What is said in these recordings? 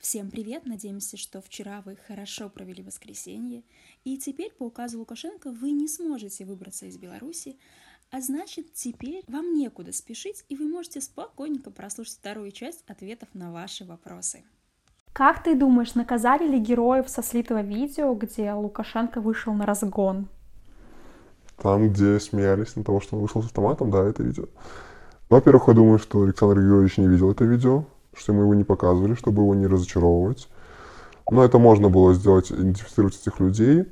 Всем привет! Надеемся, что вчера вы хорошо провели воскресенье, и теперь по указу Лукашенко вы не сможете выбраться из Беларуси, а значит, теперь вам некуда спешить, и вы можете спокойненько прослушать вторую часть ответов на ваши вопросы. Как ты думаешь, наказали ли героев со слитого видео, где Лукашенко вышел на разгон? Там, где смеялись на того, что он вышел с автоматом, да, это видео. Во-первых, я думаю, что Александр Григорьевич не видел это видео, что мы его не показывали, чтобы его не разочаровывать. Но это можно было сделать, идентифицировать этих людей.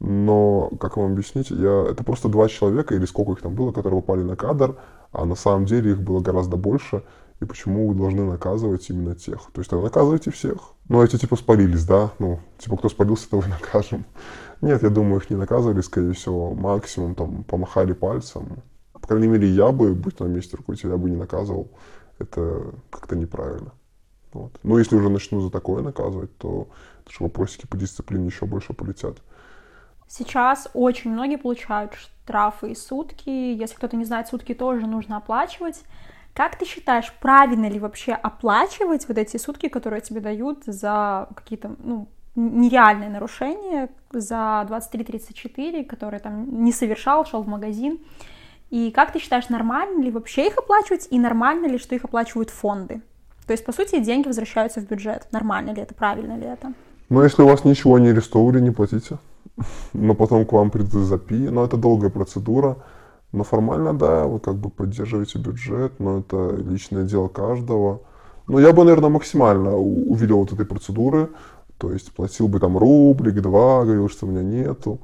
Но, как вам объяснить, я, это просто два человека, или сколько их там было, которые попали на кадр, а на самом деле их было гораздо больше. И почему вы должны наказывать именно тех? То есть, наказывайте всех. Ну, эти типа спалились, да? Ну, типа, кто спалился, того и накажем. Нет, я думаю, их не наказывали, скорее всего, максимум там помахали пальцем. По крайней мере, я бы, будь на месте руководителя, я бы не наказывал это как-то неправильно. Вот. Но если уже начну за такое наказывать, то это вопросики по дисциплине еще больше полетят. Сейчас очень многие получают штрафы и сутки. Если кто-то не знает, сутки тоже нужно оплачивать. Как ты считаешь, правильно ли вообще оплачивать вот эти сутки, которые тебе дают за какие-то ну, нереальные нарушения, за 23-34, которые там не совершал, шел в магазин? И как ты считаешь, нормально ли вообще их оплачивать, и нормально ли, что их оплачивают фонды? То есть, по сути, деньги возвращаются в бюджет. Нормально ли это, правильно ли это? Ну, если у вас ничего не арестовали, не платите. Но потом к вам придут запи. Но это долгая процедура. Но формально, да, вы как бы поддерживаете бюджет, но это личное дело каждого. Но я бы, наверное, максимально увидел вот этой процедуры. То есть платил бы там рублик, два, говорил, что у меня нету.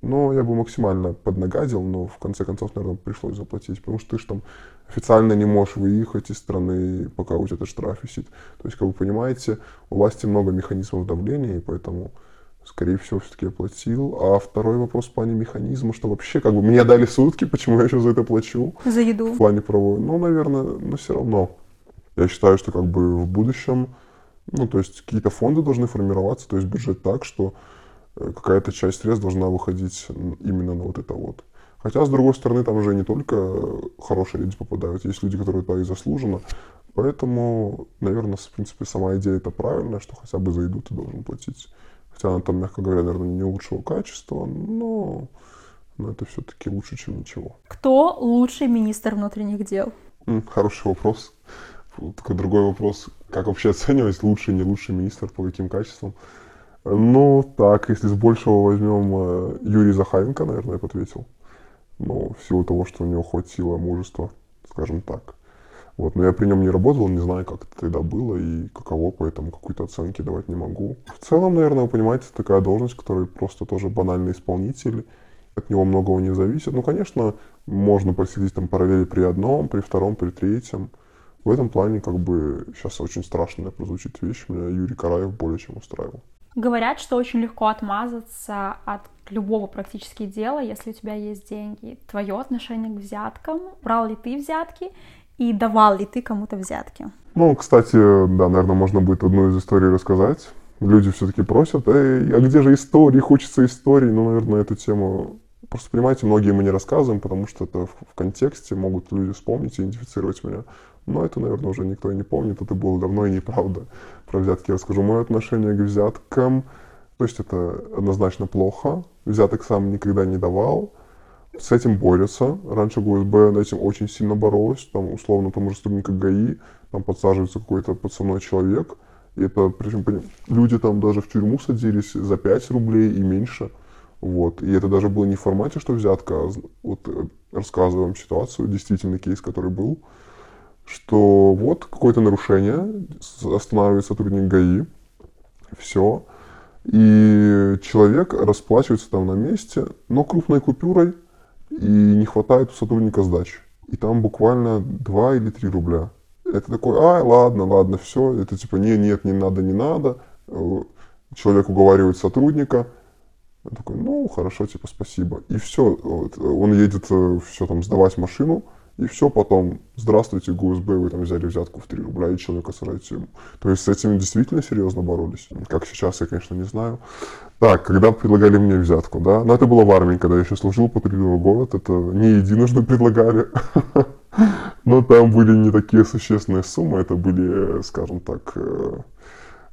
Но я бы максимально поднагадил, но в конце концов, наверное, пришлось заплатить, потому что ты же там официально не можешь выехать из страны, пока у тебя этот штраф висит. То есть, как вы понимаете, у власти много механизмов давления, и поэтому, скорее всего, все-таки я платил. А второй вопрос в плане механизма, что вообще, как бы, мне дали сутки, почему я еще за это плачу? За еду. В плане правовой. Ну, наверное, но все равно. Я считаю, что как бы в будущем, ну, то есть какие-то фонды должны формироваться, то есть бюджет так, что какая-то часть средств должна выходить именно на вот это вот. Хотя, с другой стороны, там уже не только хорошие люди попадают, есть люди, которые туда и заслуженно. Поэтому, наверное, в принципе, сама идея это правильная, что хотя бы за еду ты должен платить. Хотя она там, мягко говоря, наверное, не лучшего качества, но, но это все-таки лучше, чем ничего. Кто лучший министр внутренних дел? Хороший вопрос. Такой другой вопрос. Как вообще оценивать лучший, не лучший министр, по каким качествам? Ну, так, если с большего возьмем э, Юрий Захаренко, наверное, ответил. Ну, в силу того, что у него хватило мужества, скажем так. Вот, но я при нем не работал, не знаю, как это тогда было и каково, поэтому какой-то оценки давать не могу. В целом, наверное, вы понимаете, такая должность, которая просто тоже банальный исполнитель, от него многого не зависит. Ну, конечно, можно проследить там параллели при одном, при втором, при третьем. В этом плане, как бы, сейчас очень страшная прозвучит вещь, меня Юрий Караев более чем устраивал. Говорят, что очень легко отмазаться от любого практически дела, если у тебя есть деньги. Твое отношение к взяткам, брал ли ты взятки и давал ли ты кому-то взятки? Ну, кстати, да, наверное, можно будет одну из историй рассказать. Люди все-таки просят, эй, а где же истории, хочется истории. Ну, наверное, эту тему Просто, понимаете, многие мы не рассказываем, потому что это в, в контексте могут люди вспомнить и идентифицировать меня. Но это, наверное, уже никто и не помнит, это было давно и неправда. Про взятки я расскажу. Мое отношение к взяткам, то есть это однозначно плохо. Взяток сам никогда не давал. С этим борются. Раньше ГУСБ над этим очень сильно боролась. Там, условно, тому же сотрудника ГАИ, там подсаживается какой-то подсадной человек. И это, причем, люди там даже в тюрьму садились за 5 рублей и меньше. Вот. И это даже было не в формате, что взятка, а вот э, вам ситуацию, действительно кейс, который был что вот какое-то нарушение, останавливает сотрудник ГАИ, все, и человек расплачивается там на месте, но крупной купюрой, и не хватает у сотрудника сдачи. И там буквально 2 или 3 рубля. Это такой, ай, ладно, ладно, все. Это типа, не, нет, не надо, не надо. Человек уговаривает сотрудника. Я такой, ну, хорошо, типа, спасибо. И все, он едет э, все там сдавать машину. И все потом, здравствуйте, ГУСБ, вы там взяли взятку в 3 рубля, и человека сажают в тюрьму. То есть с этим действительно серьезно боролись. Как сейчас, я, конечно, не знаю. Так, когда предлагали мне взятку, да, но это было в армии, когда я еще служил, патрулировал город, это не единожды предлагали. Но там были не такие существенные суммы, это были, скажем так, э,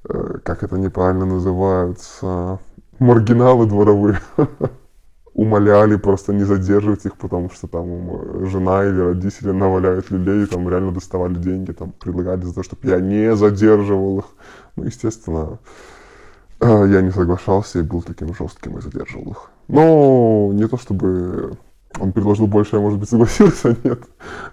э, как это неправильно называются, маргиналы дворовые, умоляли просто не задерживать их, потому что там жена или родители наваляют люлей, и там реально доставали деньги, там предлагали за то, чтобы я не задерживал их. Ну, естественно, э, я не соглашался и был таким жестким и задерживал их. Но не то чтобы он предложил больше, я, может быть, согласился, нет.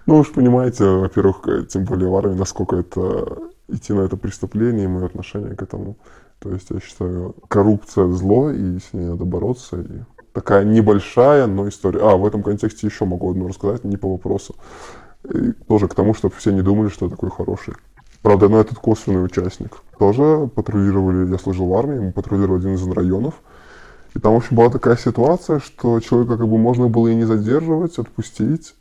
Ну, уж понимаете, во-первых, тем более в армии, насколько это идти на это преступление и мое отношение к этому. То есть я считаю, коррупция зло, и с ней надо бороться. И такая небольшая, но история. А, в этом контексте еще могу одну рассказать, не по вопросу. И тоже к тому, чтобы все не думали, что я такой хороший. Правда, но этот косвенный участник. Тоже патрулировали, я служил в армии, мы патрулировали один из районов. И там, в общем, была такая ситуация, что человека как бы можно было и не задерживать, отпустить.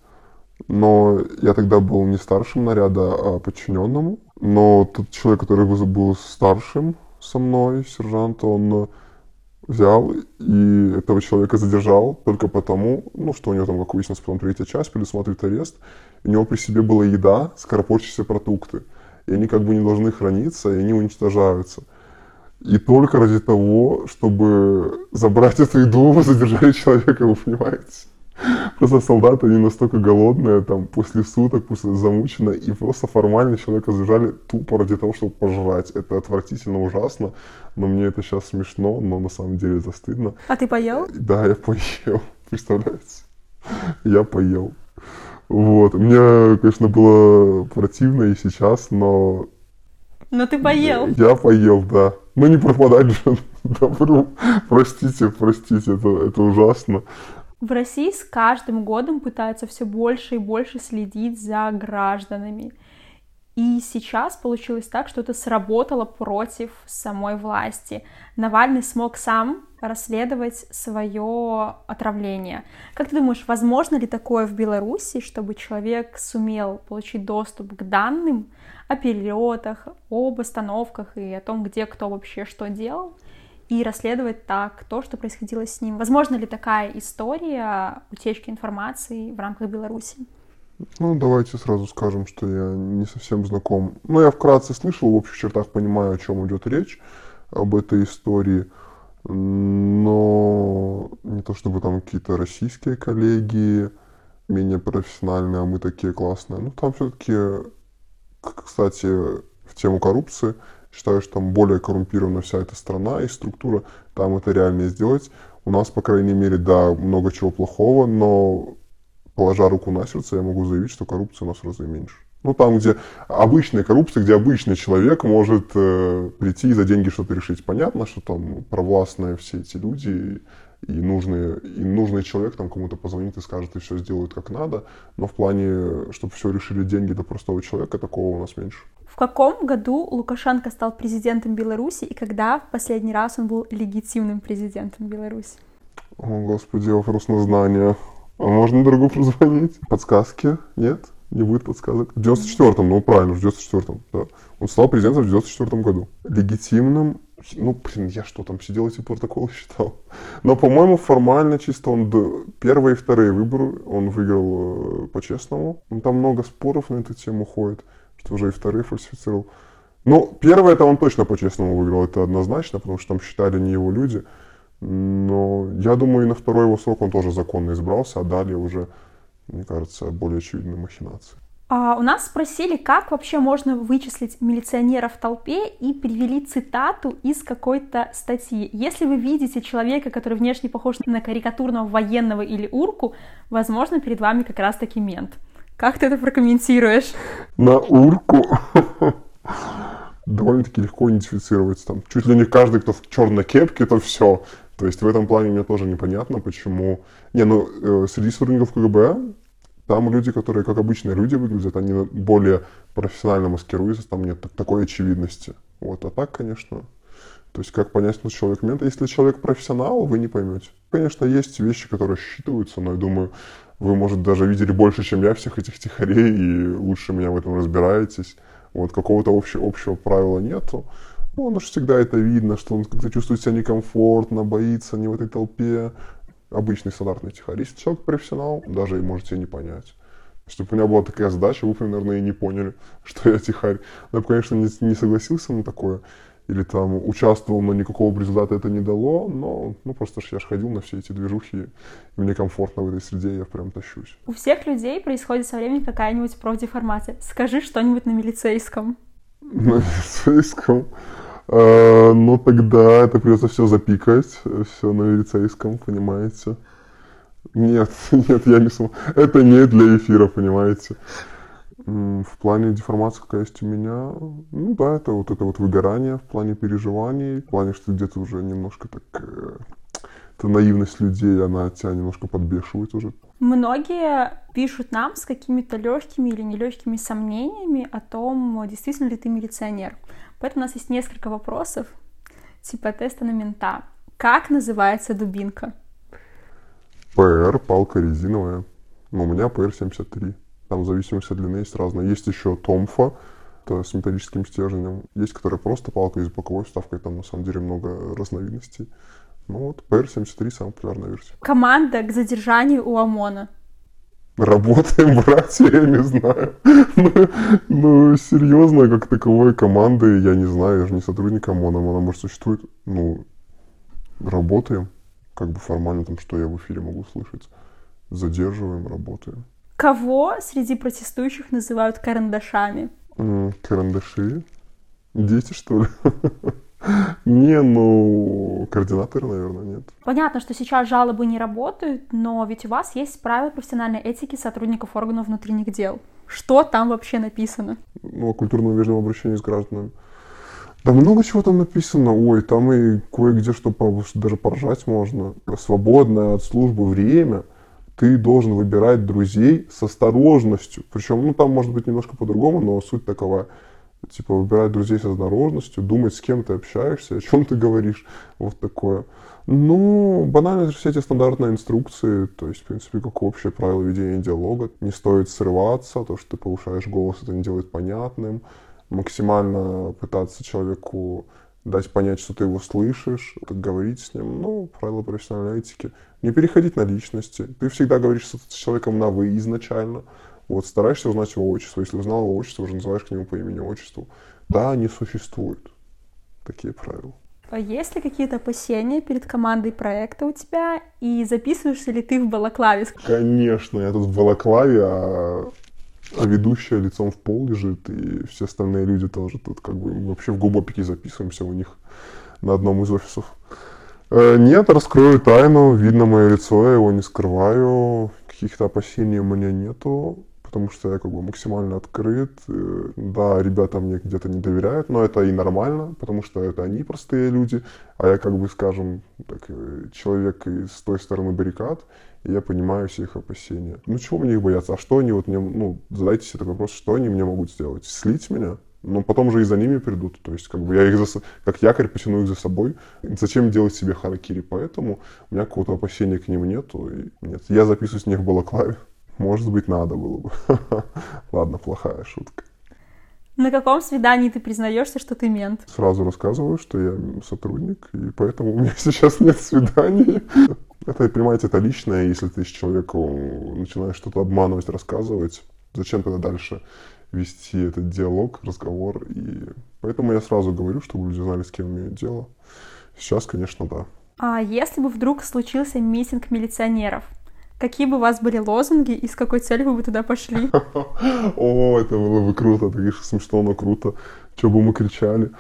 Но я тогда был не старшим наряда, а подчиненному. Но тот человек, который был старшим со мной, сержант, он взял и этого человека задержал только потому, ну, что у него там, как выяснилось, потом третья часть предусматривает арест. У него при себе была еда, скоропорчащиеся продукты. И они как бы не должны храниться, и они уничтожаются. И только ради того, чтобы забрать эту еду, вы задержали человека, вы понимаете? Просто солдаты, они настолько голодные, там, после суток, после замучены, и просто формально человека задержали тупо ради того, чтобы пожрать. Это отвратительно, ужасно, но мне это сейчас смешно, но на самом деле это стыдно. А ты поел? Да, я поел, представляете? Я поел. Вот. Мне, конечно, было противно и сейчас, но... Но ты поел. Я поел, да. Ну не пропадать же добру. Простите, простите, это, это ужасно. В России с каждым годом пытаются все больше и больше следить за гражданами. И сейчас получилось так, что это сработало против самой власти. Навальный смог сам расследовать свое отравление. Как ты думаешь, возможно ли такое в Беларуси, чтобы человек сумел получить доступ к данным о перелетах, об остановках и о том, где кто вообще что делал? И расследовать так то, что происходило с ним. Возможно ли такая история утечки информации в рамках Беларуси? Ну, давайте сразу скажем, что я не совсем знаком. Ну, я вкратце слышал, в общих чертах понимаю, о чем идет речь, об этой истории. Но не то чтобы там какие-то российские коллеги менее профессиональные, а мы такие классные. Ну, там все-таки, кстати, в тему коррупции – Считаю, что там более коррумпирована вся эта страна и структура, там это реально сделать. У нас, по крайней мере, да, много чего плохого, но положа руку на сердце, я могу заявить, что коррупция у нас в разы меньше. Ну, там, где обычная коррупция, где обычный человек может э, прийти и за деньги что-то решить. Понятно, что там провластные все эти люди, и нужный, и нужный человек там кому-то позвонит и скажет, и все сделают как надо. Но в плане, чтобы все решили деньги до простого человека, такого у нас меньше. В каком году Лукашенко стал президентом Беларуси и когда в последний раз он был легитимным президентом Беларуси? О, господи, вопрос на знание. А можно другу позвонить? Подсказки? Нет? Не будет подсказок? В 94-м, ну правильно, в 94-м, да. Он стал президентом в 94-м году. Легитимным ну, блин, я что там сидел эти протоколы считал. Но, по-моему, формально чисто он первые и вторые выборы он выиграл э, по-честному. Там много споров на эту тему ходит уже и вторые фальсифицировал. Ну, первое это он точно по-честному выиграл, это однозначно, потому что там считали не его люди. Но я думаю, и на второй его срок он тоже законно избрался, а далее уже, мне кажется, более очевидные махинации. А у нас спросили, как вообще можно вычислить милиционера в толпе, и привели цитату из какой-то статьи. Если вы видите человека, который внешне похож на карикатурного военного или урку, возможно, перед вами как раз-таки мент. Как ты это прокомментируешь? На урку довольно-таки легко идентифицировать. Там чуть ли не каждый, кто в черной кепке, то все. То есть в этом плане мне тоже непонятно, почему... Не, ну, э, среди сотрудников КГБ там люди, которые как обычные люди выглядят, они более профессионально маскируются, там нет такой очевидности. Вот, а так, конечно, то есть как понять, что человек мент. Если человек профессионал, вы не поймете. Конечно, есть вещи, которые считываются, но я думаю, вы, может, даже видели больше, чем я всех этих тихарей, и лучше меня в этом разбираетесь. Вот какого-то общего, общего правила нету. Ну, же всегда это видно, что он как-то чувствует себя некомфортно, боится не в этой толпе. Обычный стандартный тихарь. Если человек профессионал, даже и можете не понять. Если бы у меня была такая задача, вы наверное, и не поняли, что я тихарь. Я бы, конечно, не, не согласился на такое. Или там участвовал, но никакого результата это не дало, но ну просто ж я ж ходил на все эти движухи, и мне комфортно в этой среде, я прям тащусь. У всех людей происходит со временем какая-нибудь профдеформация. Скажи что-нибудь на милицейском. На милицейском? А, ну тогда это придется все запикать, все на милицейском, понимаете? Нет, нет, я не смогу. Это не для эфира, понимаете? В плане деформации, какая есть у меня, ну да, это вот это вот выгорание в плане переживаний, в плане, что где-то уже немножко так э, эта наивность людей, она тебя немножко подбешивает уже. Многие пишут нам с какими-то легкими или нелегкими сомнениями о том, действительно ли ты милиционер. Поэтому у нас есть несколько вопросов, типа теста на мента. Как называется дубинка? ПР, палка резиновая. Ну, у меня ПР-73. Там в зависимости от длины есть разные. Есть еще Томфа, это с металлическим стержнем. Есть, которая просто палка из боковой вставкой. Там на самом деле много разновидностей. Ну вот, PR-73 самая популярная версия. Команда к задержанию у ОМОНа. Работаем, братья, я не знаю. ну, ну, серьезно, как таковой команды, я не знаю, я же не сотрудник ОМОНа, она может существует. Ну, работаем, как бы формально там, что я в эфире могу слышать. Задерживаем, работаем. Кого среди протестующих называют карандашами? карандаши? Дети, что ли? Не, ну, координаторы, наверное, нет. Понятно, что сейчас жалобы не работают, но ведь у вас есть правила профессиональной этики сотрудников органов внутренних дел. Что там вообще написано? Ну, о культурном вежливом обращении с гражданами. Да много чего там написано. Ой, там и кое-где что даже поржать можно. Свободное от службы время ты должен выбирать друзей с осторожностью. Причем, ну, там может быть немножко по-другому, но суть такова. Типа, выбирать друзей с осторожностью, думать, с кем ты общаешься, о чем ты говоришь. Вот такое. Ну, банально же все эти стандартные инструкции, то есть, в принципе, как общее правило ведения диалога. Не стоит срываться, то, что ты повышаешь голос, это не делает понятным. Максимально пытаться человеку дать понять, что ты его слышишь, говорить с ним. Ну, правила профессиональной этики. Не переходить на личности. Ты всегда говоришь с человеком на «вы» изначально. Вот, стараешься узнать его отчество. Если узнал его отчество, уже называешь к нему по имени отчеству. Да, они существуют. Такие правила. А есть ли какие-то опасения перед командой проекта у тебя? И записываешься ли ты в балаклаве? Конечно, я тут в балаклаве, а, а ведущая лицом в пол лежит, и все остальные люди тоже тут как бы вообще в глубокие записываемся у них на одном из офисов. Э, нет, раскрою тайну, видно мое лицо, я его не скрываю, каких-то опасений у меня нету потому что я как бы максимально открыт. Э, да, ребята мне где-то не доверяют, но это и нормально, потому что это они простые люди, а я как бы, скажем, так, э, человек с той стороны баррикад, и я понимаю все их опасения. Ну чего мне их бояться? А что они вот мне, ну, задайте себе такой вопрос, что они мне могут сделать? Слить меня? но потом же и за ними придут. То есть, как бы я их за, как якорь потяну их за собой. Зачем делать себе харакири? Поэтому у меня какого-то опасения к ним нету. И нет, я записываюсь не в балаклаве. Может быть, надо было бы. Ладно, плохая шутка. На каком свидании ты признаешься, что ты мент? Сразу рассказываю, что я сотрудник, и поэтому у меня сейчас нет свиданий. Это, понимаете, это личное, если ты с человеком начинаешь что-то обманывать, рассказывать, зачем тогда дальше вести этот диалог, разговор, и поэтому я сразу говорю, чтобы люди знали, с кем имеют дело. Сейчас, конечно, да. А если бы вдруг случился митинг милиционеров, Какие бы у вас были лозунги и с какой целью вы бы туда пошли? О, это было бы круто, это, конечно, смешно, но круто. Что бы мы кричали.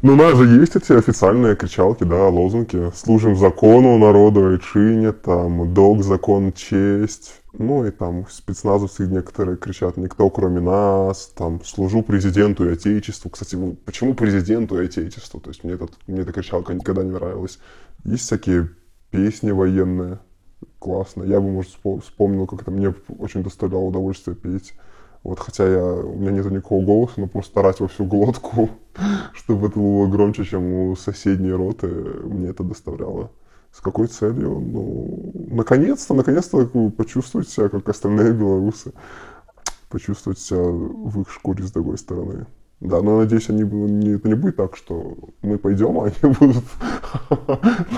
Ну, у нас же есть эти официальные кричалки, да, лозунги. Служим закону, народу, айчине, там, долг, закон, честь. Ну, и там спецназовцы некоторые кричат, никто кроме нас, там, служу президенту и отечеству. Кстати, ну, почему президенту и отечеству? То есть мне, этот, мне эта кричалка никогда не нравилась. Есть всякие песни военные, классно. Я бы, может, вспомнил, как это мне очень доставляло удовольствие петь. Вот, хотя я, у меня нет никакого голоса, но просто старать во всю глотку, чтобы это было громче, чем у соседней роты, мне это доставляло. С какой целью? Ну, наконец-то, наконец-то почувствовать себя, как остальные белорусы. Почувствовать себя в их шкуре с другой стороны. Да, но надеюсь, они, не, это не будет так, что мы пойдем, а они будут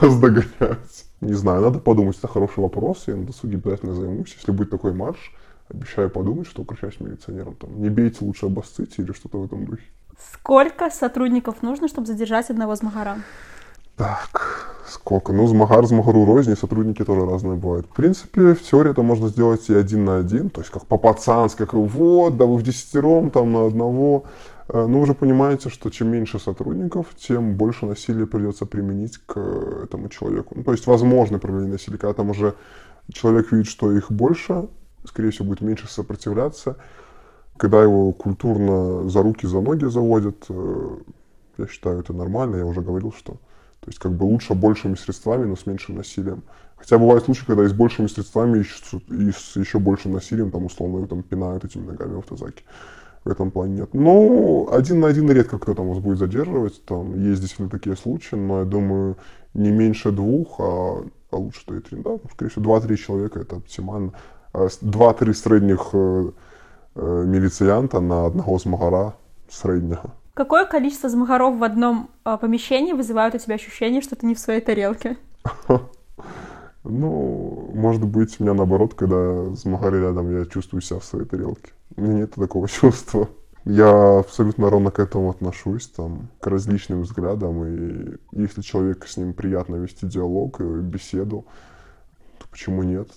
нас догонять. Не знаю, надо подумать, это хороший вопрос, я на досуге обязательно займусь. Если будет такой марш, обещаю подумать, что укращаюсь милиционером. Там, не бейте, лучше обоссыте или что-то в этом духе. Сколько сотрудников нужно, чтобы задержать одного змагара? Так, сколько? Ну, змагар, змагару розни, сотрудники тоже разные бывают. В принципе, в теории это можно сделать и один на один, то есть как по-пацански, как вот, да вы в десятером, там на одного. Э, но вы же понимаете, что чем меньше сотрудников, тем больше насилия придется применить к этому человеку. Ну, то есть возможно применение насилия, когда там уже человек видит, что их больше, скорее всего, будет меньше сопротивляться. Когда его культурно за руки, за ноги заводят, э, я считаю, это нормально. Я уже говорил, что то есть как бы лучше большими средствами, но с меньшим насилием. Хотя бывают случаи, когда и с большими средствами, и с еще большим насилием, там условно там пинают этими ногами в автозаке. В этом плане нет. Но один на один редко кто там вас будет задерживать. Там есть действительно такие случаи, но я думаю, не меньше двух, а, а лучше то и три. Да, скорее всего, два-три человека это оптимально. А два-три средних э, э, милициянта на одного змагара среднего. Какое количество змагаров в одном э, помещении вызывают у тебя ощущение, что ты не в своей тарелке? Ну, может быть, у меня наоборот, когда змагары рядом, я чувствую себя в своей тарелке. У меня нет такого чувства. Я абсолютно ровно к этому отношусь, там, к различным взглядам, и если человек с ним приятно вести диалог и беседу, то почему нет,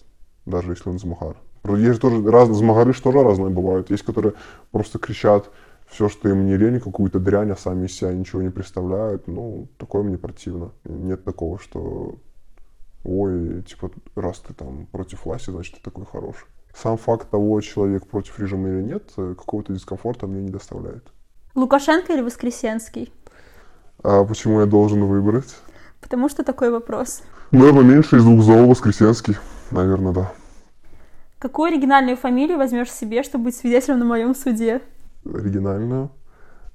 даже если он змагар. Есть тоже разные, змагары что тоже разные бывают. Есть, которые просто кричат все, что им не лень, какую-то дрянь, а сами из себя ничего не представляют. Ну, такое мне противно. Нет такого, что ой, типа, раз ты там против власти, значит, ты такой хороший. Сам факт того, человек против режима или нет, э, какого-то дискомфорта мне не доставляет. Лукашенко или Воскресенский? А почему я должен выбрать? Потому что такой вопрос. Наверное, меньше из двух зол Воскресенский. Наверное, да. Какую оригинальную фамилию возьмешь себе, чтобы быть свидетелем на моем суде? Оригинальную.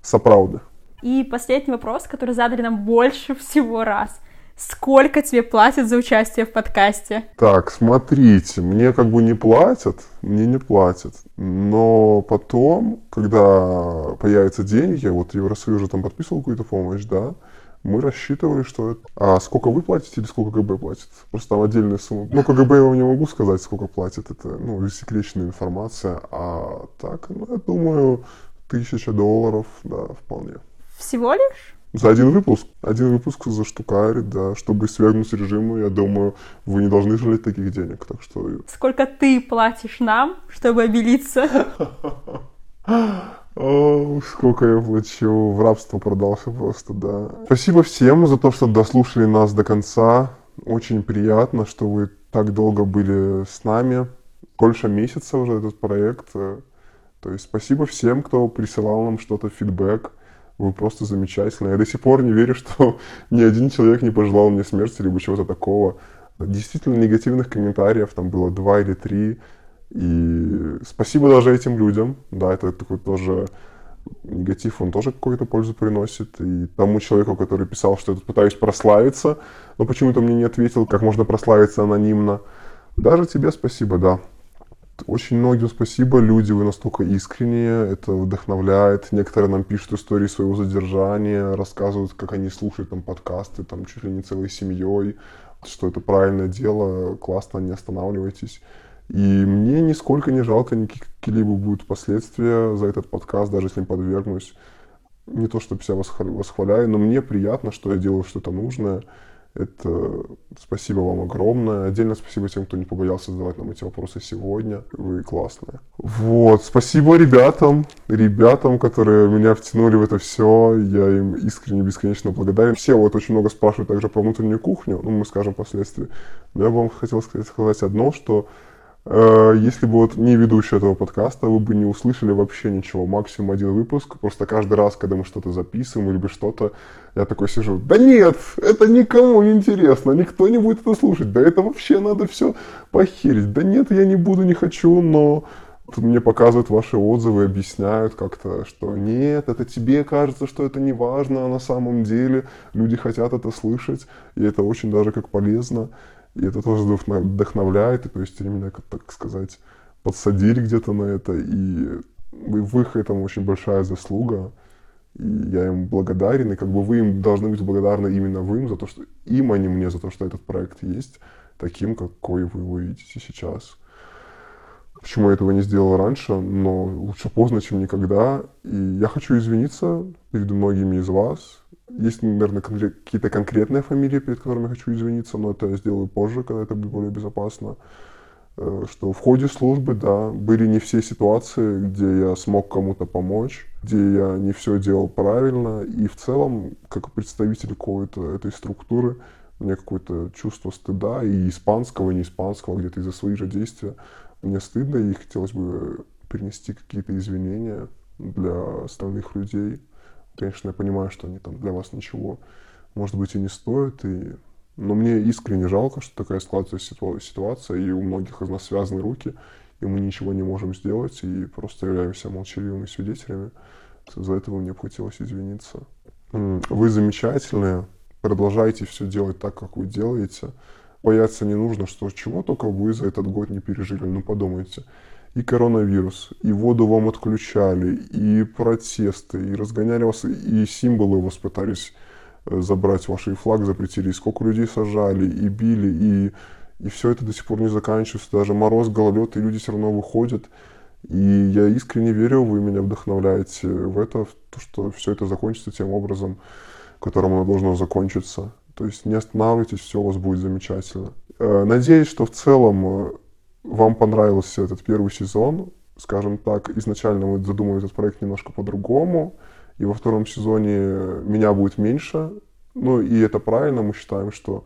Саправда. И последний вопрос, который задали нам больше всего раз. Сколько тебе платят за участие в подкасте? Так, смотрите, мне как бы не платят, мне не платят. Но потом, когда появятся деньги, вот Евросоюз уже там подписывал какую-то помощь, да, мы рассчитывали, что это... А сколько вы платите или сколько КГБ платит? Просто там отдельная сумма. Ну, КГБ я вам не могу сказать, сколько платит. Это, ну, засекреченная информация. А так, ну, я думаю, тысяча долларов, да, вполне. Всего лишь? За один выпуск. Один выпуск за штукарит, да. Чтобы свергнуть режим, я думаю, вы не должны жалеть таких денег. Так что... Сколько ты платишь нам, чтобы обелиться? О, сколько я плачу. В рабство продался просто, да. Спасибо всем за то, что дослушали нас до конца. Очень приятно, что вы так долго были с нами. Больше месяца уже этот проект. То есть спасибо всем, кто присылал нам что-то, фидбэк. Вы просто замечательно. Я до сих пор не верю, что ни один человек не пожелал мне смерти, либо чего-то такого. Действительно, негативных комментариев там было два или три. И спасибо даже этим людям. Да, это такой тоже негатив, он тоже какую-то пользу приносит. И тому человеку, который писал, что я тут пытаюсь прославиться, но почему-то мне не ответил, как можно прославиться анонимно. Даже тебе спасибо, да. Очень многим спасибо, люди, вы настолько искренние, это вдохновляет. Некоторые нам пишут истории своего задержания, рассказывают, как они слушают там подкасты, там чуть ли не целой семьей, что это правильное дело, классно, не останавливайтесь. И мне нисколько не жалко какие-либо будут последствия за этот подкаст, даже если им подвергнусь. Не то, чтобы себя восхваляю, но мне приятно, что я делаю что-то нужное. Это спасибо вам огромное. Отдельно спасибо тем, кто не побоялся задавать нам эти вопросы сегодня. Вы классные. Вот. Спасибо ребятам, ребятам, которые меня втянули в это все. Я им искренне, бесконечно благодарен. Все вот очень много спрашивают также про внутреннюю кухню, ну, мы скажем впоследствии. Но я бы вам хотел сказать одно, что если бы вот не ведущий этого подкаста, вы бы не услышали вообще ничего, максимум один выпуск. Просто каждый раз, когда мы что-то записываем или что-то, я такой сижу, да нет, это никому не интересно, никто не будет это слушать, да это вообще надо все похерить. Да нет, я не буду, не хочу, но мне показывают ваши отзывы, объясняют как-то, что нет, это тебе кажется, что это не важно, а на самом деле люди хотят это слышать, и это очень даже как полезно. И это тоже вдохновляет, и, то есть они меня, так сказать, подсадили где-то на это, и в их этом очень большая заслуга, и я им благодарен, и как бы вы им должны быть благодарны именно вы им за то, что им, а не мне, за то, что этот проект есть таким, какой вы его видите сейчас. почему я этого не сделал раньше, но лучше поздно, чем никогда. И я хочу извиниться перед многими из вас. Есть, наверное, какие-то конкретные фамилии, перед которыми хочу извиниться, но это я сделаю позже, когда это будет более безопасно. Э, что в ходе службы, да, были не все ситуации, где я смог кому-то помочь, где я не все делал правильно. И в целом, как представитель какой-то этой структуры, мне какое-то чувство стыда и испанского, и не испанского, где-то из-за своих же действий. Мне стыдно, и хотелось бы перенести какие-то извинения для остальных людей. Конечно, я понимаю, что они там для вас ничего, может быть, и не стоят, и... но мне искренне жалко, что такая складывается ситуация, и у многих из нас связаны руки, и мы ничего не можем сделать, и просто являемся молчаливыми свидетелями. За это мне бы хотелось извиниться. Вы замечательные, продолжайте все делать так, как вы делаете. Бояться не нужно, что чего только вы за этот год не пережили. Ну подумайте, и коронавирус, и воду вам отключали, и протесты, и разгоняли вас, и символы у вас пытались э, забрать, ваш флаг запретили, и сколько людей сажали, и били, и, и все это до сих пор не заканчивается, даже мороз, гололед, и люди все равно выходят. И я искренне верю, вы меня вдохновляете в это, в то, что все это закончится тем образом, которым оно должно закончиться. То есть не останавливайтесь, все у вас будет замечательно. Э, надеюсь, что в целом э, вам понравился этот первый сезон. Скажем так, изначально мы задумывали этот проект немножко по-другому. И во втором сезоне меня будет меньше. Ну и это правильно, мы считаем, что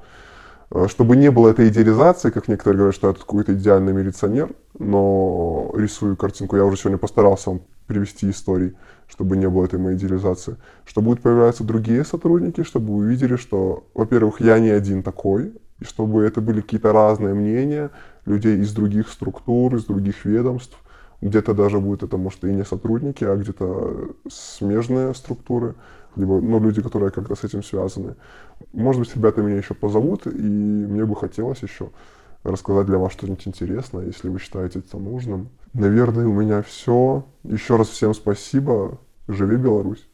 э, чтобы не было этой идеализации, как некоторые говорят, что я тут какой-то идеальный милиционер, но рисую картинку, я уже сегодня постарался вам привести истории, чтобы не было этой моей идеализации, что будут появляться другие сотрудники, чтобы вы увидели, что, во-первых, я не один такой, и чтобы это были какие-то разные мнения людей из других структур, из других ведомств, где-то даже будет это, может, и не сотрудники, а где-то смежные структуры, либо ну, люди, которые как-то с этим связаны. Может быть, ребята меня еще позовут, и мне бы хотелось еще рассказать для вас что-нибудь интересное, если вы считаете это нужным. Наверное, у меня все. Еще раз всем спасибо. Живи Беларусь!